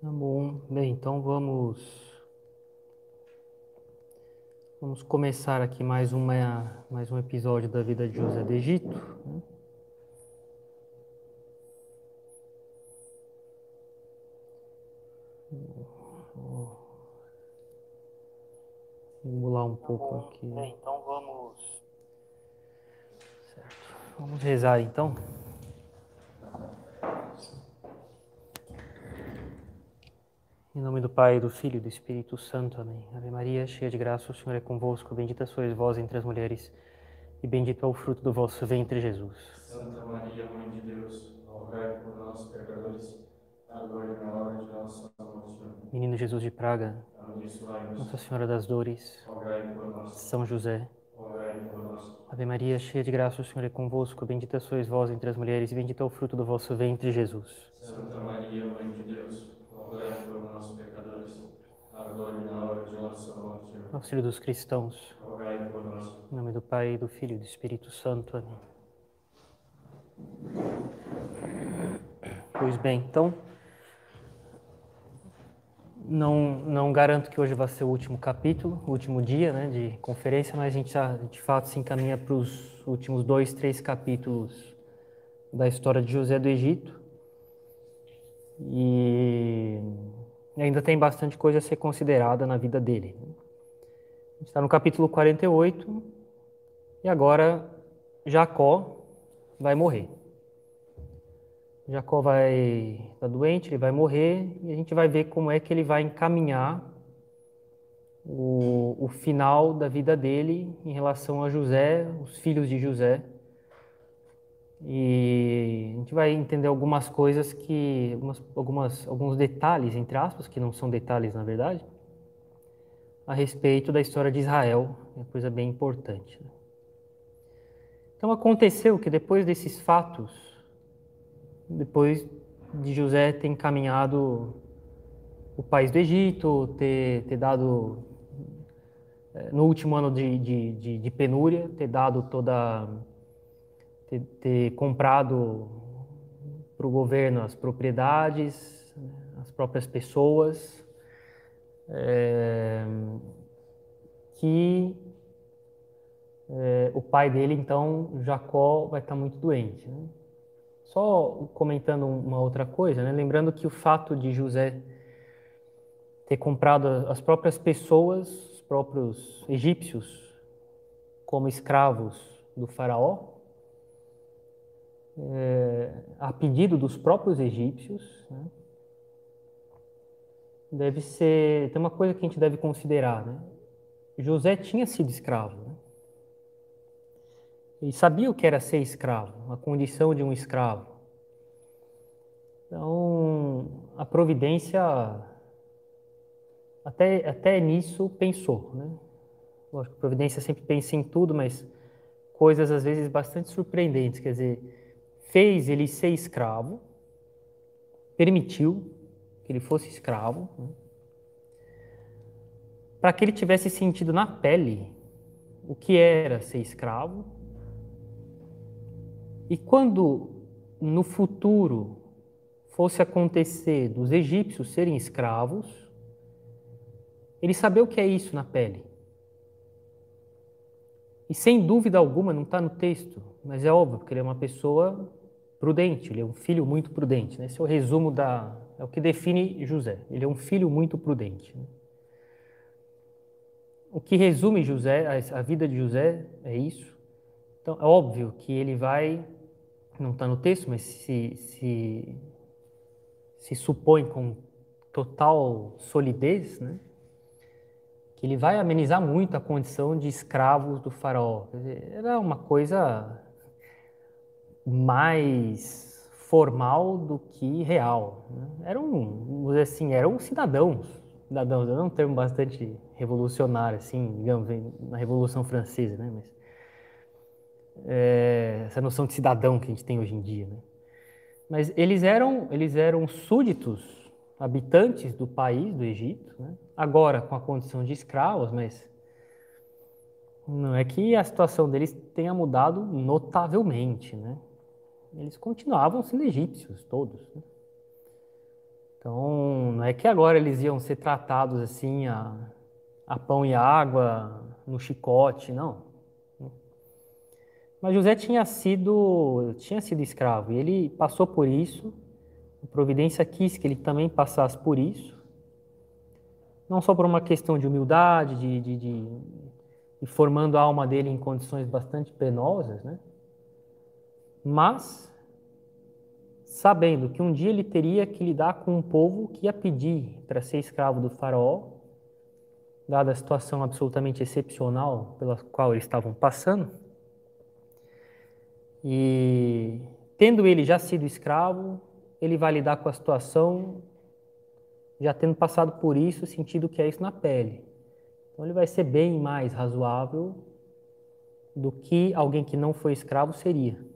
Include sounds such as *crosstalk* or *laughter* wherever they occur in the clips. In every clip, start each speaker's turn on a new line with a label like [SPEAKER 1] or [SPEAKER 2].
[SPEAKER 1] Tá bom. Bem, então vamos vamos começar aqui mais uma mais um episódio da vida de José do Egito. Né? Vou simular um pouco aqui.
[SPEAKER 2] Bem, então vamos
[SPEAKER 1] Certo. Vamos rezar então. Em nome do Pai, do Filho e do Espírito Santo. Amém. Ave Maria, cheia de graça, o Senhor é convosco. Bendita sois vós entre as mulheres, e bendito é o fruto do vosso ventre, Jesus.
[SPEAKER 3] Santa Maria, Mãe de Deus, rogai por nós, pecadores, agora e na hora de nossa morte.
[SPEAKER 1] Menino Jesus de Praga, Nossa Senhora das Dores,
[SPEAKER 3] rogai por nós,
[SPEAKER 1] São José.
[SPEAKER 3] rogai por nós.
[SPEAKER 1] Ave Maria, cheia de graça, o Senhor é convosco. Bendita sois vós entre as mulheres, e bendito é o fruto do vosso ventre, Jesus.
[SPEAKER 3] Santa Maria, Mãe de Deus, rogai por nós, pecadores, agora e na hora de nossa morte. Amém.
[SPEAKER 1] Auxílio dos cristãos. Em nome do Pai, do Filho e do Espírito Santo. Amém. Pois bem, então. Não, não garanto que hoje vai ser o último capítulo, o último dia né, de conferência, mas a gente já de fato se encaminha para os últimos dois, três capítulos da história de José do Egito. E ainda tem bastante coisa a ser considerada na vida dele. A gente está no capítulo 48 e agora Jacó vai morrer. Jacó vai estar doente, ele vai morrer e a gente vai ver como é que ele vai encaminhar o, o final da vida dele em relação a José, os filhos de José. E a gente vai entender algumas coisas que, algumas, algumas, alguns detalhes, entre aspas, que não são detalhes na verdade, a respeito da história de Israel, é uma coisa bem importante. né? Então aconteceu que depois desses fatos, depois de José ter encaminhado o país do Egito, ter, ter dado, eh, no último ano de, de, de, de penúria, ter dado toda, ter, ter comprado para o governo as propriedades, as próprias pessoas, é, que é, o pai dele, então, Jacó, vai estar muito doente. né? Só comentando uma outra coisa, né? lembrando que o fato de José ter comprado as próprias pessoas, os próprios egípcios, como escravos do faraó, é, a pedido dos próprios egípcios, né? deve ser. Tem uma coisa que a gente deve considerar, né? José tinha sido escravo, né? Ele sabia o que era ser escravo, a condição de um escravo. Então, a providência até, até nisso pensou, né? Lógico, a providência sempre pensa em tudo, mas coisas às vezes bastante surpreendentes, quer dizer, fez ele ser escravo, permitiu que ele fosse escravo, né? para que ele tivesse sentido na pele o que era ser escravo. E quando no futuro fosse acontecer dos egípcios serem escravos, ele sabia o que é isso na pele. E sem dúvida alguma, não está no texto, mas é óbvio, porque ele é uma pessoa prudente, ele é um filho muito prudente. Né? Esse é o resumo da. É o que define José. Ele é um filho muito prudente. né? O que resume José, a a vida de José, é isso. Então, é óbvio que ele vai não está no texto, mas se, se, se supõe com total solidez, né? que ele vai amenizar muito a condição de escravos do faraó. Dizer, era uma coisa mais formal do que real. Né? Eram, assim, eram cidadãos. Cidadãos, é um termo bastante revolucionário, assim, digamos, na Revolução Francesa, né? Mas, é, essa noção de cidadão que a gente tem hoje em dia, né? Mas eles eram, eles eram súditos habitantes do país, do Egito, né? agora com a condição de escravos, mas não é que a situação deles tenha mudado notavelmente, né? Eles continuavam sendo egípcios, todos. Né? Então, não é que agora eles iam ser tratados assim a, a pão e água, no chicote, não. Mas José tinha sido, tinha sido escravo e ele passou por isso a providência quis que ele também passasse por isso, não só por uma questão de humildade, de, de, de, de formando a alma dele em condições bastante penosas, né? Mas sabendo que um dia ele teria que lidar com um povo que ia pedir para ser escravo do faraó, dada a situação absolutamente excepcional pela qual eles estavam passando. E tendo ele já sido escravo, ele vai lidar com a situação já tendo passado por isso, sentindo que é isso na pele. Então ele vai ser bem mais razoável do que alguém que não foi escravo seria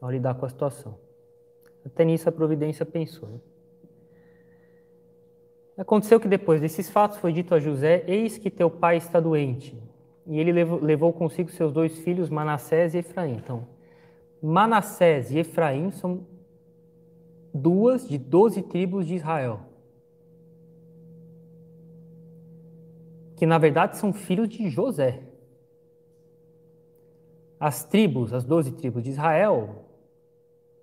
[SPEAKER 1] ao lidar com a situação. Até nisso a providência pensou. Né? Aconteceu que depois desses fatos foi dito a José: Eis que teu pai está doente. E ele levou, consigo seus dois filhos, Manassés e Efraim. Então, Manassés e Efraim são duas de doze tribos de Israel. Que na verdade são filhos de José. As tribos, as doze tribos de Israel,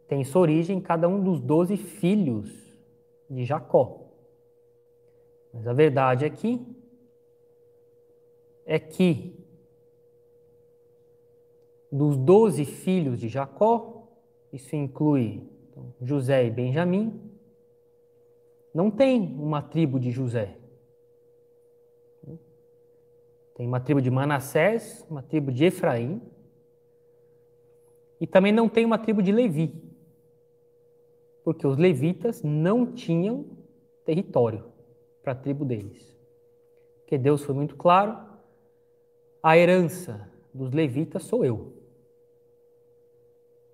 [SPEAKER 1] têm sua origem em cada um dos doze filhos de Jacó. Mas a verdade aqui é que dos doze filhos de Jacó, isso inclui então, José e Benjamim, não tem uma tribo de José. Tem uma tribo de Manassés, uma tribo de Efraim, e também não tem uma tribo de Levi, porque os levitas não tinham território para a tribo deles. Porque Deus foi muito claro, a herança dos levitas sou eu,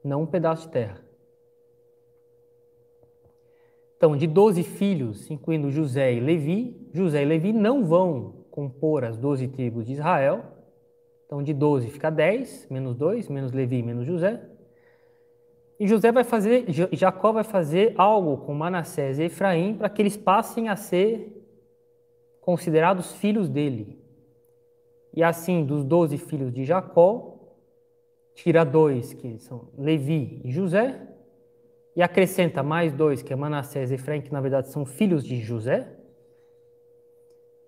[SPEAKER 1] não um pedaço de terra. Então, de 12 filhos, incluindo José e Levi, José e Levi não vão compor as 12 tribos de Israel. Então, de 12 fica 10, menos 2, menos Levi, menos José. E José vai fazer, Jacó vai fazer algo com Manassés e Efraim para que eles passem a ser considerados filhos dele. E assim, dos 12 filhos de Jacó, tira dois, que são Levi e José, e acrescenta mais dois, que é Manassés e Efraim, que na verdade são filhos de José.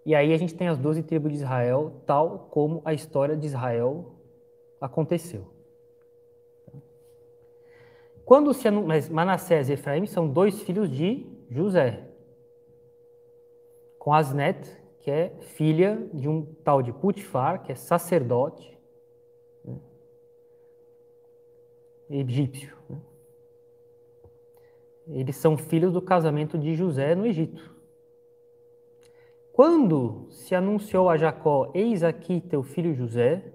[SPEAKER 1] E aí a gente tem as doze tribos de Israel, tal como a história de Israel aconteceu. Quando se mas Manassés e Efraim são dois filhos de José, com Asnet, que é filha de um tal de Putifar, que é sacerdote né, egípcio. Né. Eles são filhos do casamento de José no Egito. Quando se anunciou a Jacó: Eis aqui teu filho José,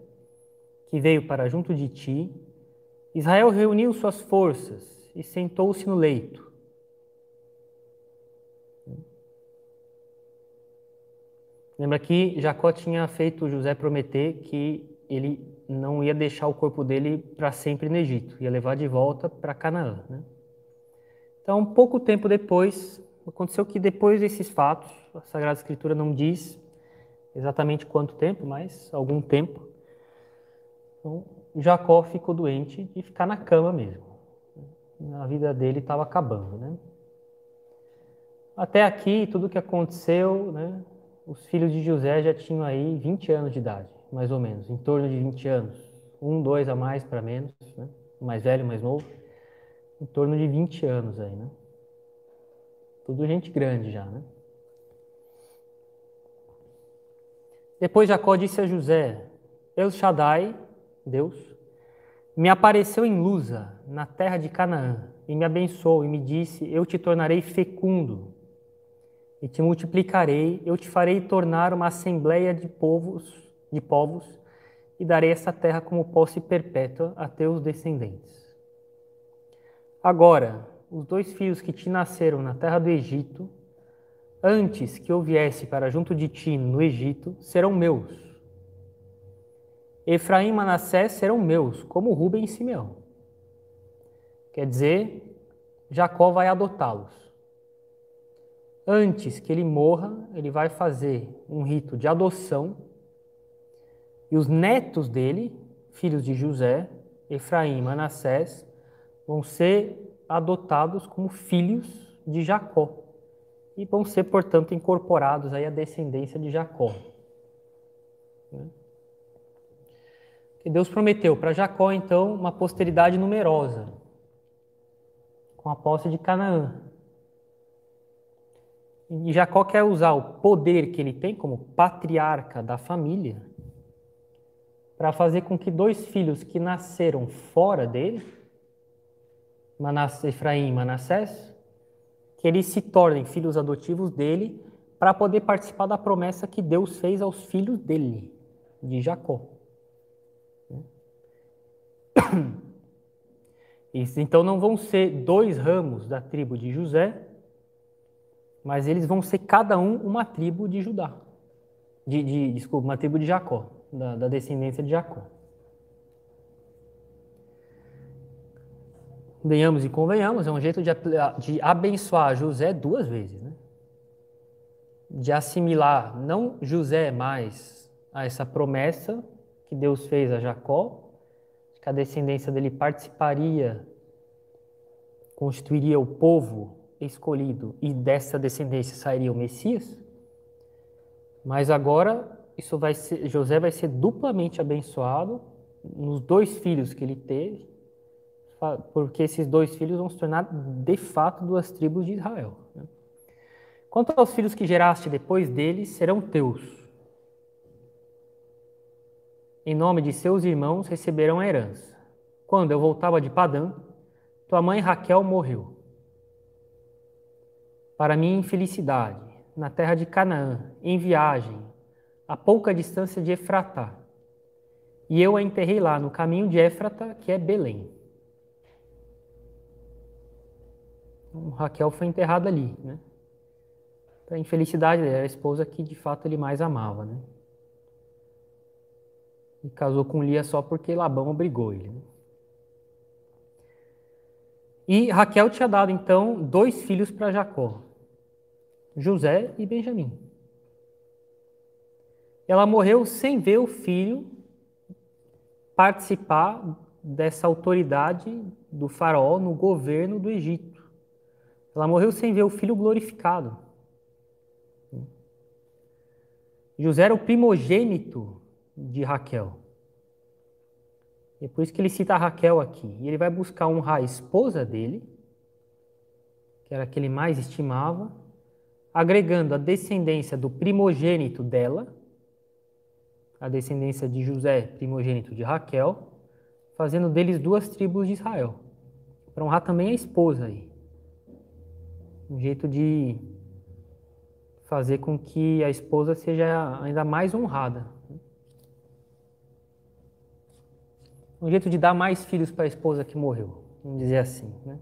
[SPEAKER 1] que veio para junto de ti, Israel reuniu suas forças e sentou-se no leito. Lembra que Jacó tinha feito José prometer que ele não ia deixar o corpo dele para sempre no Egito, ia levar de volta para Canaã. Né? Então, pouco tempo depois, aconteceu que depois desses fatos, a Sagrada Escritura não diz exatamente quanto tempo, mas algum tempo, então, Jacó ficou doente de ficar na cama mesmo. A vida dele estava acabando, né? Até aqui, tudo que aconteceu, né? Os filhos de José já tinham aí 20 anos de idade, mais ou menos, em torno de 20 anos. Um, dois a mais para menos, né? mais velho, mais novo. em torno de 20 anos aí, né? Tudo gente grande já, né? Depois Jacó disse a José: El Shaddai, Deus, me apareceu em Luza, na terra de Canaã, e me abençoou e me disse: Eu te tornarei fecundo e te multiplicarei, eu te farei tornar uma assembleia de povos, de povos, e darei essa terra como posse perpétua a teus descendentes. Agora, os dois filhos que te nasceram na terra do Egito, antes que eu viesse para junto de ti no Egito, serão meus. Efraim e Manassés serão meus, como Rubem e Simeão. Quer dizer, Jacó vai adotá-los. Antes que ele morra, ele vai fazer um rito de adoção e os netos dele, filhos de José, Efraim e Manassés, vão ser adotados como filhos de Jacó e vão ser, portanto, incorporados aí à descendência de Jacó. Né? Que Deus prometeu para Jacó, então, uma posteridade numerosa, com a posse de Canaã. E Jacó quer usar o poder que ele tem como patriarca da família para fazer com que dois filhos que nasceram fora dele, Manassés, Efraim e Manassés, que eles se tornem filhos adotivos dele para poder participar da promessa que Deus fez aos filhos dele, de Jacó. *coughs* então não vão ser dois ramos da tribo de José, mas eles vão ser cada um uma tribo de Judá. De, de desculpa, uma tribo de Jacó, da, da descendência de Jacó. Venhamos e convenhamos, é um jeito de, de abençoar José duas vezes, né? De assimilar não José mais a essa promessa que Deus fez a Jacó, que a descendência dele participaria, constituiria o povo escolhido e dessa descendência sairia o Messias. Mas agora isso vai ser, José vai ser duplamente abençoado nos dois filhos que ele teve, porque esses dois filhos vão se tornar de fato duas tribos de Israel. Né? Quanto aos filhos que geraste depois deles, serão teus. Em nome de seus irmãos receberão a herança. Quando eu voltava de Padã, tua mãe Raquel morreu para minha infelicidade, na terra de Canaã, em viagem, a pouca distância de Efratá. E eu a enterrei lá, no caminho de Éfrata, que é Belém. Então, Raquel foi enterrada ali, né? Para a infelicidade dela, a esposa que de fato ele mais amava, né? E casou com Lia só porque Labão obrigou ele. Né? E Raquel tinha dado então dois filhos para Jacó. José e Benjamim. Ela morreu sem ver o filho participar dessa autoridade do faraó no governo do Egito. Ela morreu sem ver o filho glorificado. José era o primogênito de Raquel. É por isso que ele cita Raquel aqui. E ele vai buscar honrar a esposa dele, que era a que ele mais estimava, agregando a descendência do primogênito dela, a descendência de José, primogênito de Raquel, fazendo deles duas tribos de Israel. Para honrar também a esposa aí. Um jeito de fazer com que a esposa seja ainda mais honrada. Um jeito de dar mais filhos para a esposa que morreu, vamos dizer assim. Né?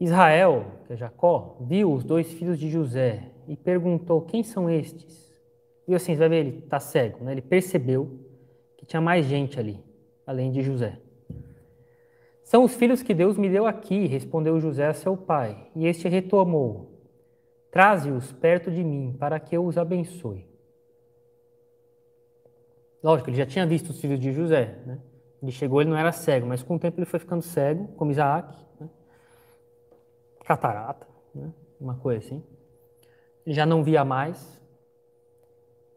[SPEAKER 1] Israel, que é Jacó, viu os dois filhos de José e perguntou: Quem são estes? E assim, você vai ver, ele está cego, né? ele percebeu que tinha mais gente ali, além de José. São os filhos que Deus me deu aqui, respondeu José a seu pai. E este retomou: Traze-os perto de mim, para que eu os abençoe. Lógico, ele já tinha visto os filhos de José. Né? Ele chegou, ele não era cego, mas com o tempo ele foi ficando cego, como Isaac catarata, né? uma coisa assim. Ele já não via mais.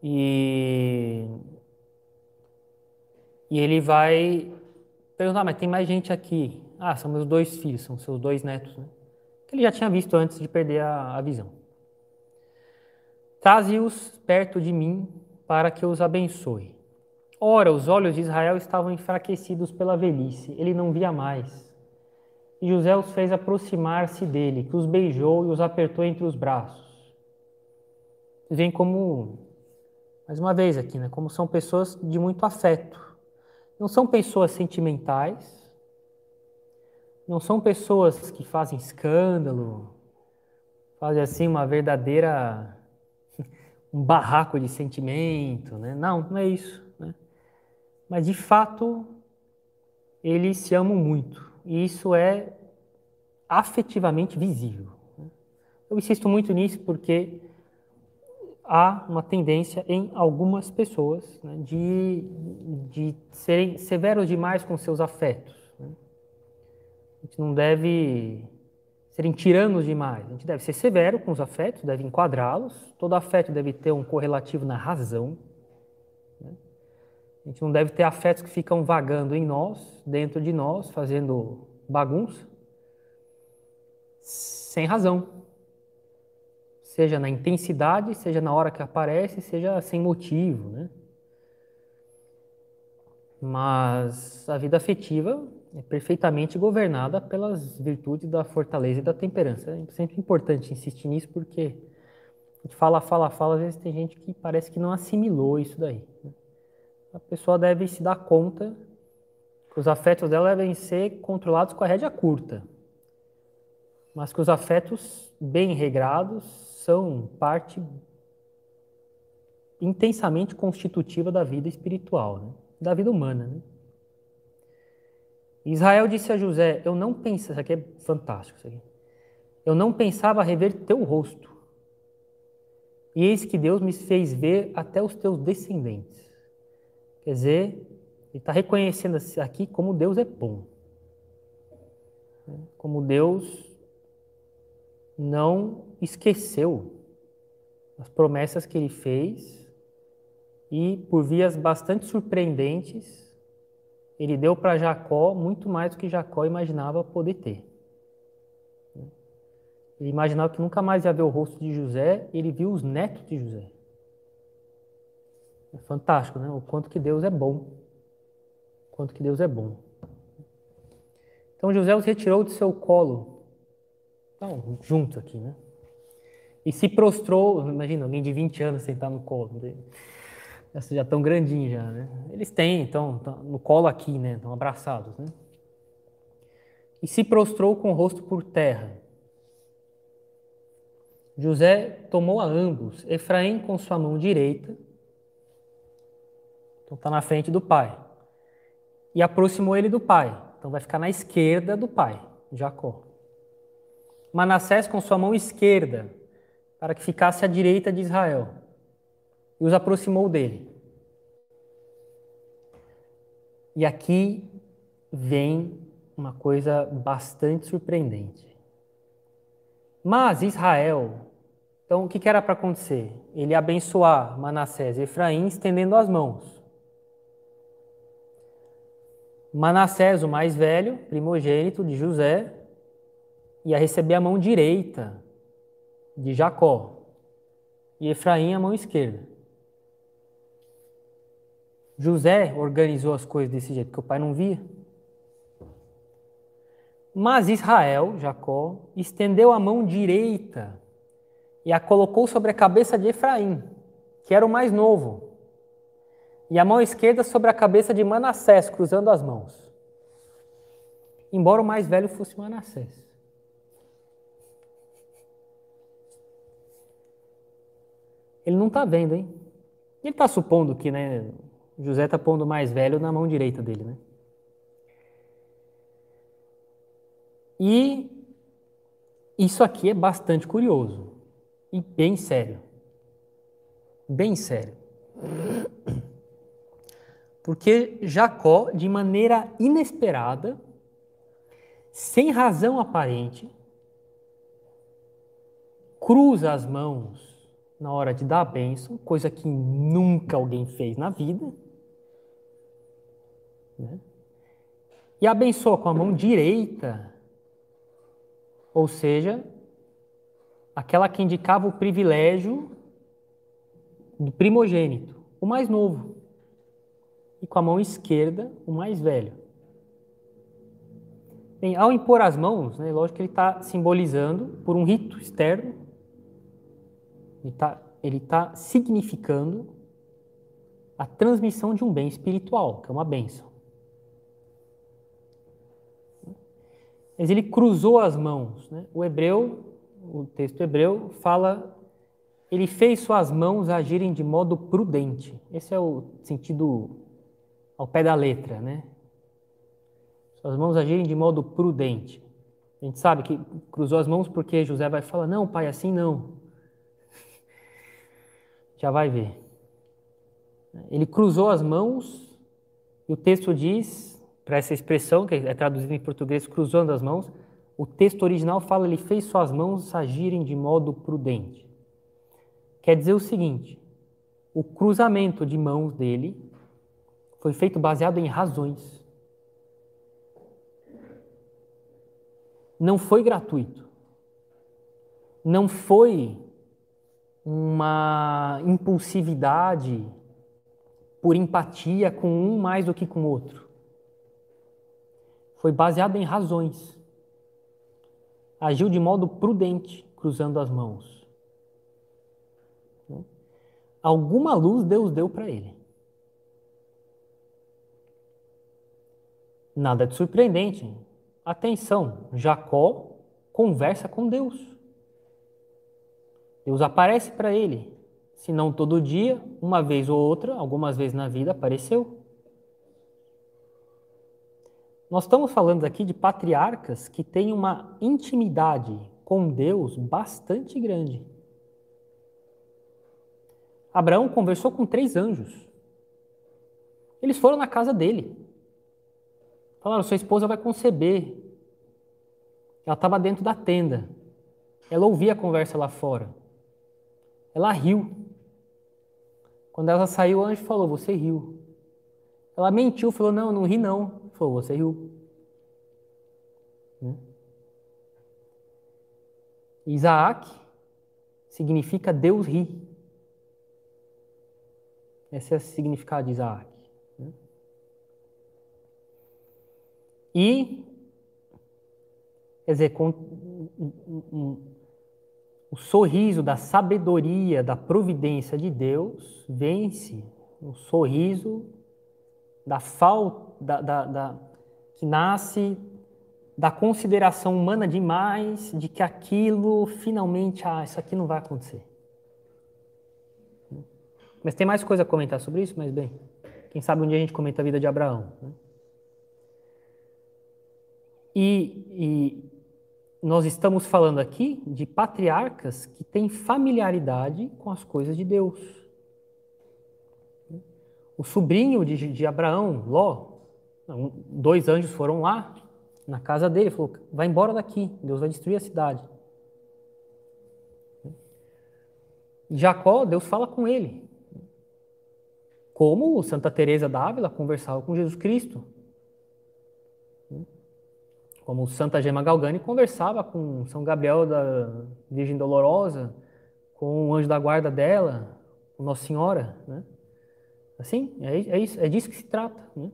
[SPEAKER 1] E, e ele vai perguntar, mas tem mais gente aqui Ah, são meus dois filhos, são seus dois netos, né? Que ele já tinha visto antes de perder a, a visão. Traze-os perto de mim para que os abençoe. Ora, os olhos de Israel estavam enfraquecidos pela velhice, ele não via mais. E José os fez aproximar-se dele, que os beijou e os apertou entre os braços. Vem como, mais uma vez aqui, né, como são pessoas de muito afeto. Não são pessoas sentimentais, não são pessoas que fazem escândalo, fazem assim uma verdadeira *laughs* um barraco de sentimento, né? Não, não é isso mas de fato eles se amam muito e isso é afetivamente visível. Eu insisto muito nisso porque há uma tendência em algumas pessoas né, de, de serem severos demais com seus afetos. Né? A gente não deve serem tiranos demais. A gente deve ser severo com os afetos, deve enquadrá-los. Todo afeto deve ter um correlativo na razão. A gente não deve ter afetos que ficam vagando em nós, dentro de nós, fazendo bagunça, sem razão. Seja na intensidade, seja na hora que aparece, seja sem motivo, né? Mas a vida afetiva é perfeitamente governada pelas virtudes da fortaleza e da temperança. É sempre importante insistir nisso porque a gente fala, fala, fala, às vezes tem gente que parece que não assimilou isso daí. Né? A pessoa deve se dar conta que os afetos dela devem ser controlados com a rédea curta, mas que os afetos bem regrados são parte intensamente constitutiva da vida espiritual, né? da vida humana. Né? Israel disse a José: Eu não pensava, isso aqui é fantástico, isso aqui. Eu não pensava rever teu rosto. E eis que Deus me fez ver até os teus descendentes. Quer dizer, ele está reconhecendo aqui como Deus é bom. Como Deus não esqueceu as promessas que ele fez e, por vias bastante surpreendentes, ele deu para Jacó muito mais do que Jacó imaginava poder ter. Ele imaginava que nunca mais ia ver o rosto de José, ele viu os netos de José. É fantástico, né? O quanto que Deus é bom. O quanto que Deus é bom. Então José os retirou de seu colo. Então, juntos aqui, né? E se prostrou, imagina, alguém de 20 anos sentar no colo dele. Essas já estão grandinhos já, né? Eles têm, então, no colo aqui, né? Estão abraçados, né? E se prostrou com o rosto por terra. José tomou a ambos, Efraim com sua mão direita então está na frente do pai. E aproximou ele do pai. Então vai ficar na esquerda do pai, Jacó. Manassés com sua mão esquerda, para que ficasse à direita de Israel. E os aproximou dele. E aqui vem uma coisa bastante surpreendente. Mas Israel, então o que era para acontecer? Ele abençoar Manassés e Efraim estendendo as mãos. Manassés, o mais velho, primogênito de José, ia receber a mão direita de Jacó e Efraim a mão esquerda. José organizou as coisas desse jeito, que o pai não via. Mas Israel, Jacó, estendeu a mão direita e a colocou sobre a cabeça de Efraim, que era o mais novo e a mão esquerda sobre a cabeça de Manassés, cruzando as mãos. Embora o mais velho fosse Manassés. Ele não está vendo, hein? Ele está supondo que, né, José está pondo o mais velho na mão direita dele, né? E isso aqui é bastante curioso e bem sério. Bem sério. Porque Jacó, de maneira inesperada, sem razão aparente, cruza as mãos na hora de dar a bênção, coisa que nunca alguém fez na vida. Né? e abençoa com a mão direita, ou seja, aquela que indicava o privilégio do primogênito, o mais novo, e com a mão esquerda, o mais velho. Bem, ao impor as mãos, né, lógico que ele está simbolizando, por um rito externo, ele está ele tá significando a transmissão de um bem espiritual, que é uma bênção. Mas ele cruzou as mãos. Né? O hebreu, o texto hebreu, fala, ele fez suas mãos agirem de modo prudente. Esse é o sentido ao pé da letra, né? Suas mãos agirem de modo prudente. A gente sabe que cruzou as mãos porque José vai falar: não, pai, assim não. *laughs* Já vai ver. Ele cruzou as mãos e o texto diz, para essa expressão que é traduzida em português, cruzando as mãos, o texto original fala: ele fez suas mãos agirem de modo prudente. Quer dizer o seguinte: o cruzamento de mãos dele foi feito baseado em razões. não foi gratuito. Não foi uma impulsividade por empatia com um mais do que com o outro. Foi baseado em razões. Agiu de modo prudente, cruzando as mãos. Alguma luz Deus deu para ele. Nada de surpreendente. Atenção, Jacó conversa com Deus. Deus aparece para ele. Se não todo dia, uma vez ou outra, algumas vezes na vida apareceu. Nós estamos falando aqui de patriarcas que têm uma intimidade com Deus bastante grande. Abraão conversou com três anjos. Eles foram na casa dele. Falaram: sua esposa vai conceber. Ela estava dentro da tenda. Ela ouvia a conversa lá fora. Ela riu. Quando ela saiu, o anjo falou: Você riu. Ela mentiu, falou: Não, não ri, não. Falou: Você riu. Né? Isaac significa Deus ri. Esse é o significado de Isaac. E, quer dizer, com o sorriso da sabedoria, da providência de Deus, vence o sorriso da falta, da, da, da, que nasce da consideração humana demais, de que aquilo finalmente, ah, isso aqui não vai acontecer. Mas tem mais coisa a comentar sobre isso, mas bem, quem sabe um dia a gente comenta a vida de Abraão. Né? E, e nós estamos falando aqui de patriarcas que têm familiaridade com as coisas de Deus. O sobrinho de, de Abraão, Ló, dois anjos foram lá na casa dele, falou: vai embora daqui, Deus vai destruir a cidade. Jacó, Deus fala com ele. Como Santa Teresa d'Ávila conversava com Jesus Cristo como Santa Gema Galgani conversava com São Gabriel da Virgem Dolorosa, com o anjo da guarda dela, com Nossa Senhora, né? Assim, é, é, isso, é disso que se trata. Né?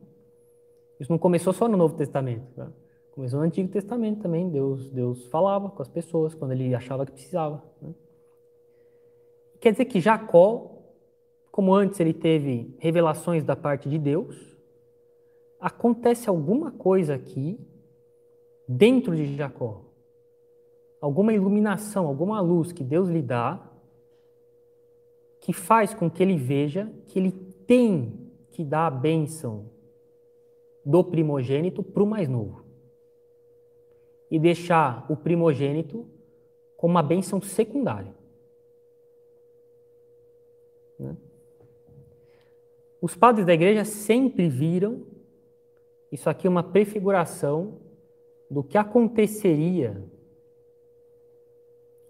[SPEAKER 1] Isso não começou só no Novo Testamento, tá? começou no Antigo Testamento também. Deus, Deus falava com as pessoas quando ele achava que precisava. Né? Quer dizer que Jacó, como antes ele teve revelações da parte de Deus, acontece alguma coisa aqui dentro de Jacó. Alguma iluminação, alguma luz que Deus lhe dá, que faz com que ele veja que ele tem que dar a bênção do primogênito para o mais novo. E deixar o primogênito como uma bênção secundária. Né? Os padres da igreja sempre viram isso aqui é uma prefiguração do que aconteceria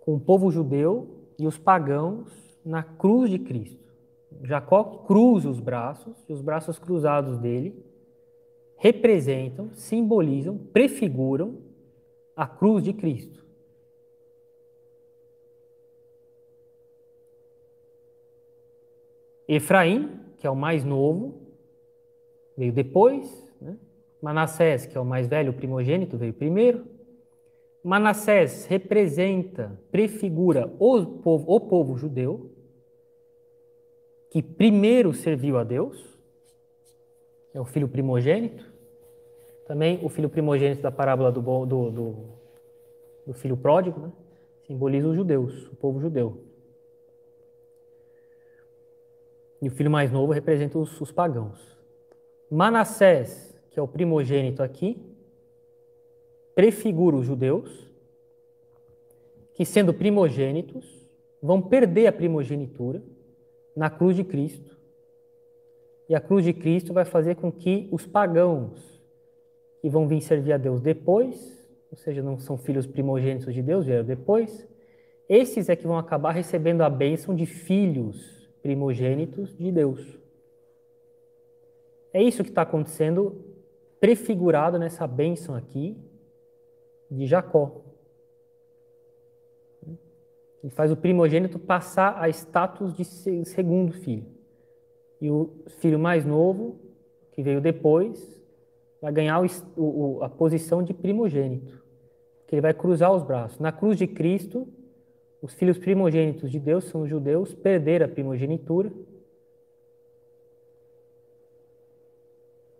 [SPEAKER 1] com o povo judeu e os pagãos na cruz de Cristo. Jacó cruza os braços, e os braços cruzados dele representam, simbolizam, prefiguram a cruz de Cristo. Efraim, que é o mais novo, veio depois. Manassés, que é o mais velho, o primogênito, veio primeiro. Manassés representa, prefigura o povo, o povo judeu, que primeiro serviu a Deus, é o filho primogênito. Também o filho primogênito da parábola do, do, do, do filho pródigo, né? simboliza os judeus, o povo judeu. E o filho mais novo representa os, os pagãos. Manassés, que é o primogênito aqui, prefigura os judeus, que sendo primogênitos, vão perder a primogenitura na cruz de Cristo. E a cruz de Cristo vai fazer com que os pagãos que vão vir servir a Deus depois, ou seja, não são filhos primogênitos de Deus, vieram depois, esses é que vão acabar recebendo a bênção de filhos primogênitos de Deus. É isso que está acontecendo, prefigurado nessa bênção aqui de Jacó. Ele faz o primogênito passar a status de segundo filho. E o filho mais novo, que veio depois, vai ganhar o, o, a posição de primogênito. Que ele vai cruzar os braços. Na cruz de Cristo, os filhos primogênitos de Deus são os judeus, perderam a primogenitura.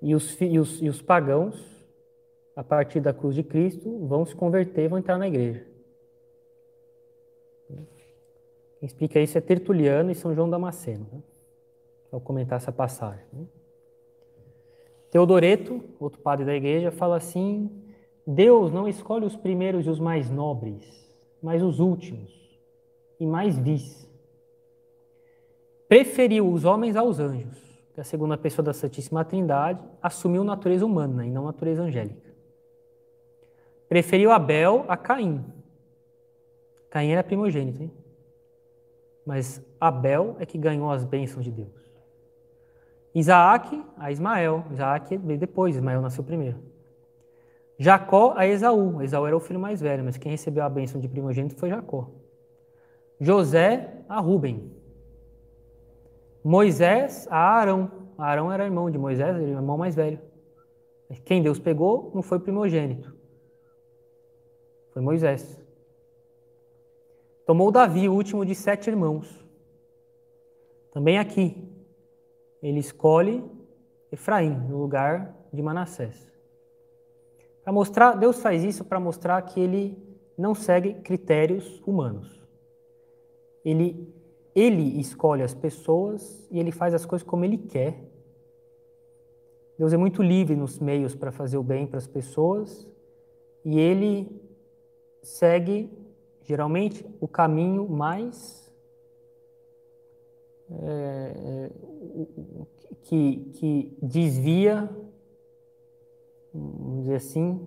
[SPEAKER 1] E os, e os, e os pagãos, a partir da cruz de Cristo, vão se converter, vão entrar na igreja. Quem explica isso é Tertuliano e São João Damasceno. Né? Vou comentar essa passagem. Né? Teodoreto, outro padre da igreja, fala assim: Deus não escolhe os primeiros e os mais nobres, mas os últimos e mais vis. Preferiu os homens aos anjos, que a segunda pessoa da Santíssima Trindade assumiu natureza humana e não natureza angélica. Preferiu Abel a Caim. Caim era primogênito, hein? Mas Abel é que ganhou as bênçãos de Deus. Isaac a Ismael. Isaac veio depois, Ismael nasceu primeiro. Jacó a Esaú. Esaú era o filho mais velho, mas quem recebeu a bênção de primogênito foi Jacó. José a Rubem. Moisés a Arão. Arão era irmão de Moisés, ele era irmão mais velho. Quem Deus pegou não foi primogênito. Foi Moisés. Tomou Davi, o último de sete irmãos. Também aqui, ele escolhe Efraim no lugar de Manassés. Para mostrar, Deus faz isso para mostrar que ele não segue critérios humanos. Ele ele escolhe as pessoas e ele faz as coisas como ele quer. Deus é muito livre nos meios para fazer o bem para as pessoas e ele segue geralmente o caminho mais é, que, que desvia, vamos dizer assim,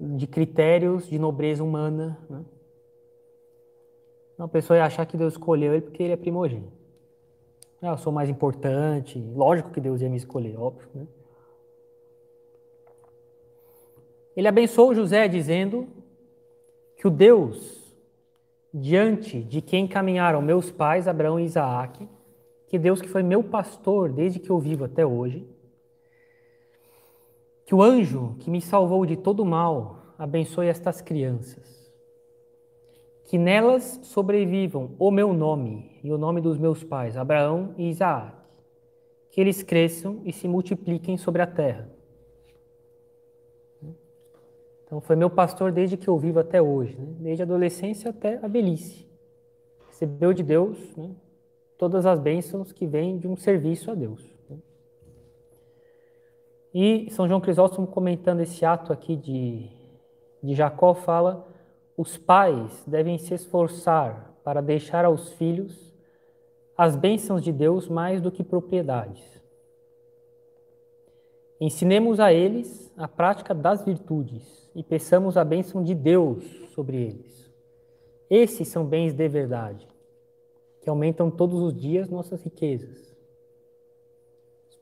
[SPEAKER 1] de critérios de nobreza humana. Né? Uma pessoa ia achar que Deus escolheu ele porque ele é primogênito. Ah, eu sou mais importante. Lógico que Deus ia me escolher, óbvio. Né? Ele abençoou José dizendo que o Deus diante de quem caminharam meus pais, Abraão e Isaac, que Deus que foi meu pastor desde que eu vivo até hoje, que o anjo que me salvou de todo mal abençoe estas crianças, que nelas sobrevivam o meu nome e o nome dos meus pais, Abraão e Isaac, que eles cresçam e se multipliquem sobre a terra então foi meu pastor desde que eu vivo até hoje, né? desde a adolescência até a velhice. Recebeu de Deus né? todas as bênçãos que vêm de um serviço a Deus. Né? E São João Crisóstomo comentando esse ato aqui de, de Jacó fala: os pais devem se esforçar para deixar aos filhos as bênçãos de Deus mais do que propriedades. Ensinemos a eles a prática das virtudes e peçamos a bênção de Deus sobre eles. Esses são bens de verdade, que aumentam todos os dias nossas riquezas.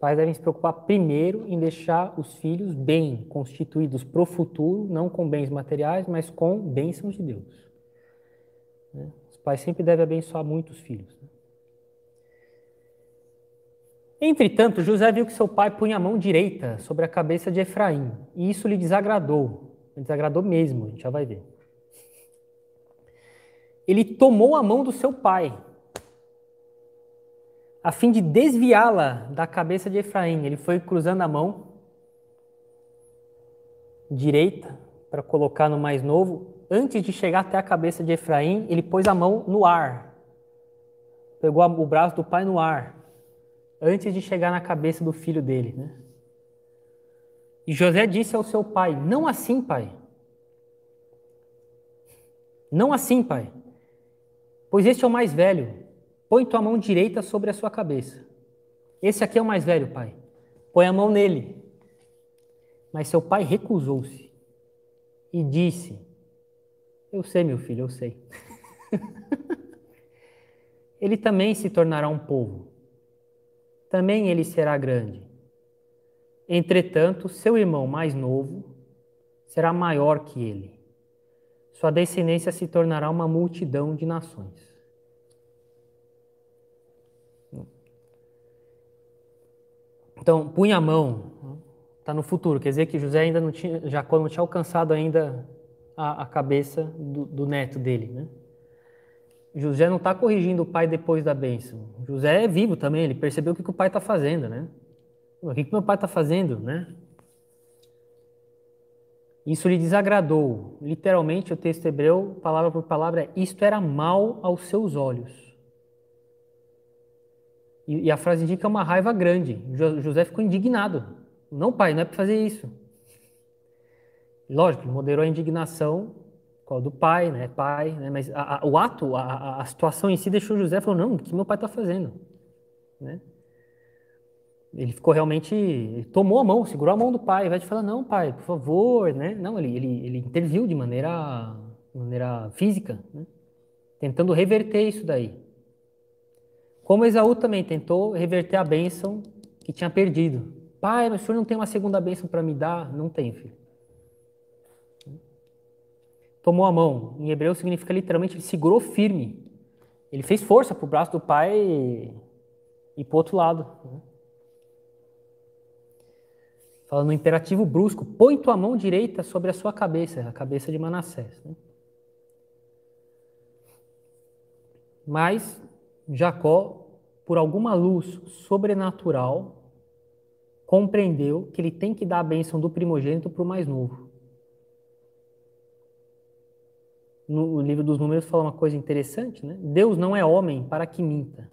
[SPEAKER 1] Pais devem se preocupar primeiro em deixar os filhos bem constituídos para o futuro, não com bens materiais, mas com bênçãos de Deus. Né? Os pais sempre devem abençoar muito os filhos. Né? Entretanto, José viu que seu pai punha a mão direita sobre a cabeça de Efraim, e isso lhe desagradou. Desagradou mesmo, a gente já vai ver. Ele tomou a mão do seu pai, a fim de desviá-la da cabeça de Efraim. Ele foi cruzando a mão direita para colocar no mais novo. Antes de chegar até a cabeça de Efraim, ele pôs a mão no ar. Pegou o braço do pai no ar. Antes de chegar na cabeça do filho dele. Né? E José disse ao seu pai: Não assim, pai. Não assim, pai. Pois este é o mais velho Põe tua mão direita sobre a sua cabeça. Esse aqui é o mais velho, pai. Põe a mão nele. Mas seu pai recusou-se e disse: Eu sei, meu filho, eu sei. *laughs* ele também se tornará um povo. Também ele será grande. Entretanto, seu irmão mais novo será maior que ele. Sua descendência se tornará uma multidão de nações. Então, punha a mão, está no futuro, quer dizer que José ainda não tinha, Jacó não tinha alcançado ainda a, a cabeça do, do, neto dele, né? José não está corrigindo o pai depois da bênção. José é vivo também, ele percebeu o que, que o pai está fazendo, né? O que, que meu pai está fazendo, né? Isso lhe desagradou. Literalmente, o texto hebreu, palavra por palavra, é: isto era mal aos seus olhos. E, e a frase indica uma raiva grande. José ficou indignado. Não, pai, não é para fazer isso. Lógico, moderou a indignação qual do pai, né? Pai, né? Mas a, a, o ato, a, a, situação em si deixou José falou não, o que meu pai está fazendo, né? Ele ficou realmente, ele tomou a mão, segurou a mão do pai, vai te falar não, pai, por favor, né? Não, ele ele, ele interviu de maneira, maneira física, né? tentando reverter isso daí. Como Esaú também tentou reverter a bênção que tinha perdido. Pai, mas o senhor não tem uma segunda bênção para me dar? Não tem, filho. Tomou a mão. Em hebreu significa literalmente ele segurou firme. Ele fez força para o braço do pai e, e para o outro lado. Falando no imperativo brusco, põe tua mão direita sobre a sua cabeça, a cabeça de Manassés. Né? Mas Jacó por alguma luz sobrenatural, compreendeu que ele tem que dar a bênção do primogênito para o mais novo. No livro dos Números fala uma coisa interessante, né? Deus não é homem para que minta,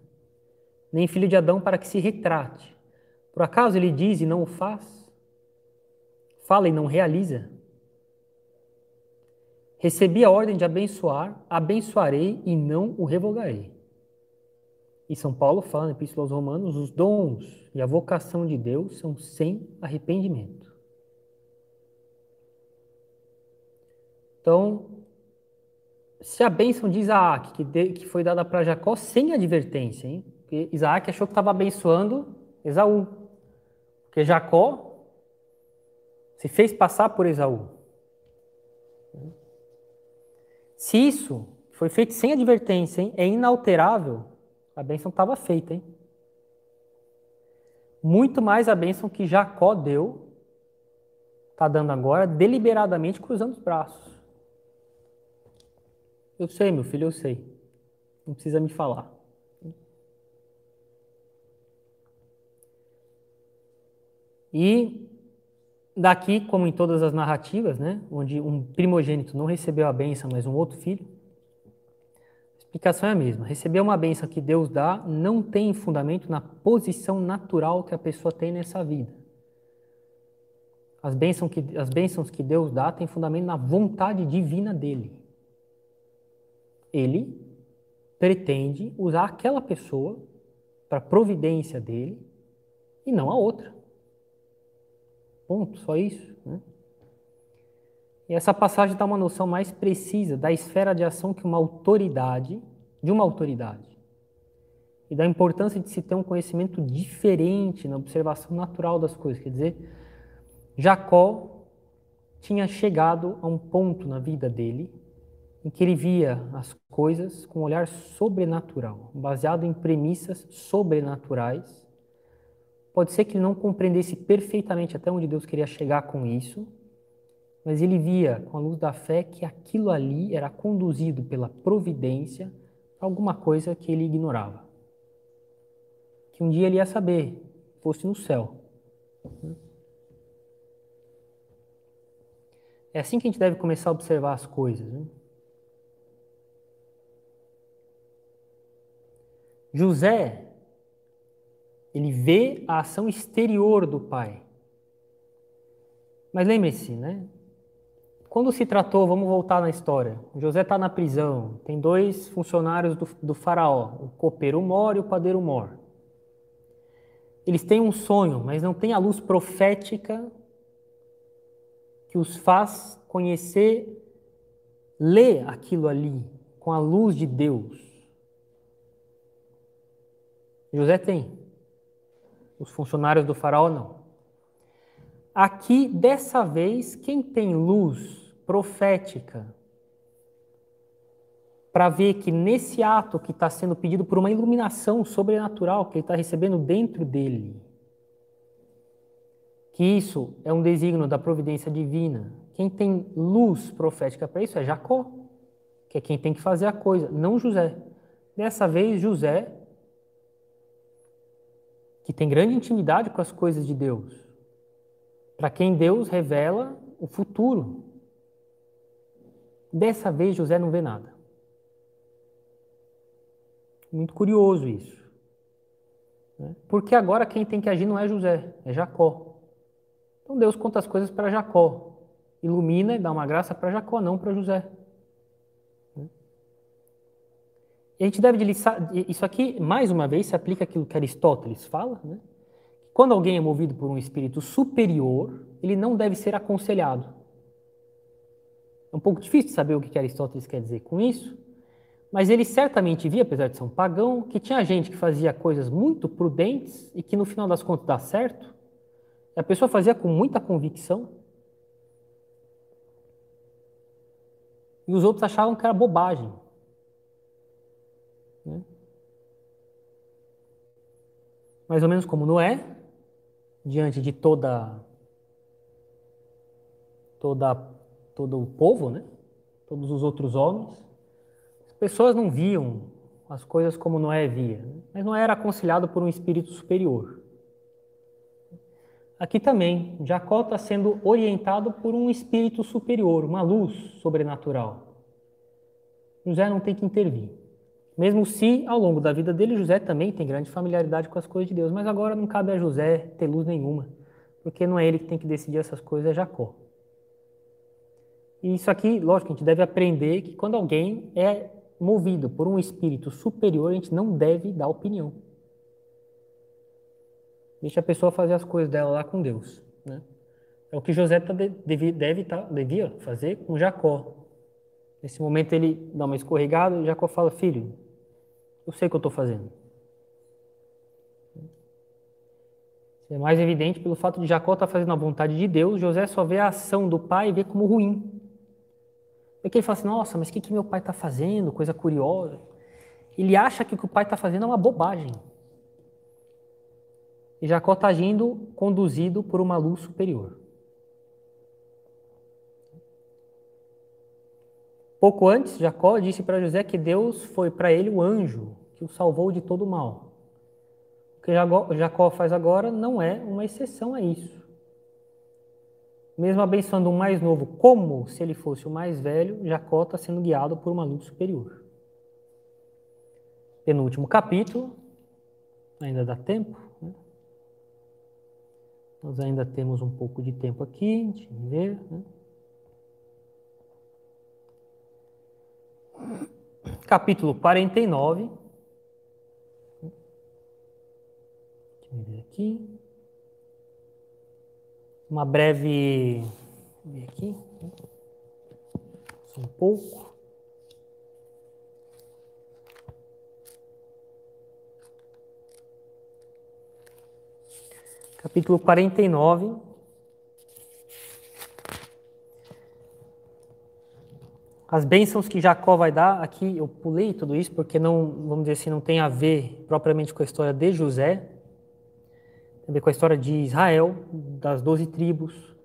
[SPEAKER 1] nem filho de Adão para que se retrate. Por acaso ele diz e não o faz? Fala e não realiza? Recebi a ordem de abençoar, abençoarei e não o revogarei. E São Paulo fala na Epístola aos Romanos: os dons e a vocação de Deus são sem arrependimento. Então, se a bênção de Isaac, que, de, que foi dada para Jacó sem advertência, hein? Porque Isaac achou que estava abençoando Esaú. Porque Jacó se fez passar por Esaú. Se isso foi feito sem advertência, hein? é inalterável, a bênção estava feita, hein? Muito mais a bênção que Jacó deu, está dando agora, deliberadamente cruzando os braços. Eu sei, meu filho, eu sei. Não precisa me falar. E daqui, como em todas as narrativas, né, onde um primogênito não recebeu a bênção, mas um outro filho, explicação é a mesma. Receber uma bênção que Deus dá não tem fundamento na posição natural que a pessoa tem nessa vida. As bênçãos que, as bênçãos que Deus dá têm fundamento na vontade divina dele. Ele pretende usar aquela pessoa para providência dele e não a outra. Ponto, só isso. Né? E essa passagem dá uma noção mais precisa da esfera de ação que uma autoridade, de uma autoridade, e da importância de se ter um conhecimento diferente na observação natural das coisas. Quer dizer, Jacó tinha chegado a um ponto na vida dele em que ele via as coisas com um olhar sobrenatural, baseado em premissas sobrenaturais. Pode ser que ele não compreendesse perfeitamente até onde Deus queria chegar com isso, mas ele via, com a luz da fé, que aquilo ali era conduzido pela providência para alguma coisa que ele ignorava. Que um dia ele ia saber, fosse no céu. É assim que a gente deve começar a observar as coisas. Né? José, ele vê a ação exterior do pai. Mas lembre-se, né? Quando se tratou, vamos voltar na história. José está na prisão, tem dois funcionários do, do faraó, o copeiro Mor e o padeiro Mor. Eles têm um sonho, mas não têm a luz profética que os faz conhecer, ler aquilo ali com a luz de Deus. José tem. Os funcionários do faraó não. Aqui, dessa vez, quem tem luz profética para ver que nesse ato que está sendo pedido por uma iluminação sobrenatural que ele está recebendo dentro dele, que isso é um desígnio da providência divina. Quem tem luz profética para isso é Jacó, que é quem tem que fazer a coisa, não José. Dessa vez, José, que tem grande intimidade com as coisas de Deus, para quem Deus revela o futuro. Dessa vez, José não vê nada. Muito curioso isso. Né? Porque agora quem tem que agir não é José, é Jacó. Então Deus conta as coisas para Jacó. Ilumina e dá uma graça para Jacó, não para José. E a gente deve listar, isso aqui, mais uma vez, se aplica aquilo que Aristóteles fala, né? Quando alguém é movido por um espírito superior, ele não deve ser aconselhado. É um pouco difícil saber o que Aristóteles quer dizer com isso, mas ele certamente via, apesar de ser um pagão, que tinha gente que fazia coisas muito prudentes e que no final das contas dá certo, a pessoa fazia com muita convicção. E os outros achavam que era bobagem. Né? Mais ou menos como Noé, diante de toda, toda todo o povo, né? todos os outros homens, as pessoas não viam as coisas como Noé via, né? mas Noé era aconselhado por um espírito superior. Aqui também, Jacó está sendo orientado por um espírito superior, uma luz sobrenatural. José não tem que intervir. Mesmo se, ao longo da vida dele, José também tem grande familiaridade com as coisas de Deus. Mas agora não cabe a José ter luz nenhuma, porque não é ele que tem que decidir essas coisas, é Jacó. E isso aqui, lógico, a gente deve aprender que quando alguém é movido por um espírito superior, a gente não deve dar opinião. Deixa a pessoa fazer as coisas dela lá com Deus. Né? É o que José tá, deve, deve tá, devia fazer com Jacó. Nesse momento ele dá uma escorregada e Jacó fala: Filho, eu sei o que eu estou fazendo. É mais evidente pelo fato de Jacó estar tá fazendo a vontade de Deus, José só vê a ação do pai e vê como ruim. Porque ele fala assim: Nossa, mas o que, que meu pai está fazendo? Coisa curiosa. Ele acha que o que o pai está fazendo é uma bobagem. E Jacó está agindo conduzido por uma luz superior. Pouco antes, Jacó disse para José que Deus foi para ele o anjo que o salvou de todo o mal. O que Jacó faz agora não é uma exceção a isso. Mesmo abençoando um mais novo como se ele fosse o mais velho, Jacó está sendo guiado por uma luz superior. Penúltimo capítulo, ainda dá tempo. Né? Nós ainda temos um pouco de tempo aqui, deixa eu ver. Né? capítulo 49. Deixa eu ver aqui. Uma breve. Ver aqui. Um pouco. Capítulo 49. As bênçãos que Jacó vai dar, aqui eu pulei tudo isso porque não, vamos dizer assim, não tem a ver propriamente com a história de José, tem a ver com a história de Israel, das doze tribos,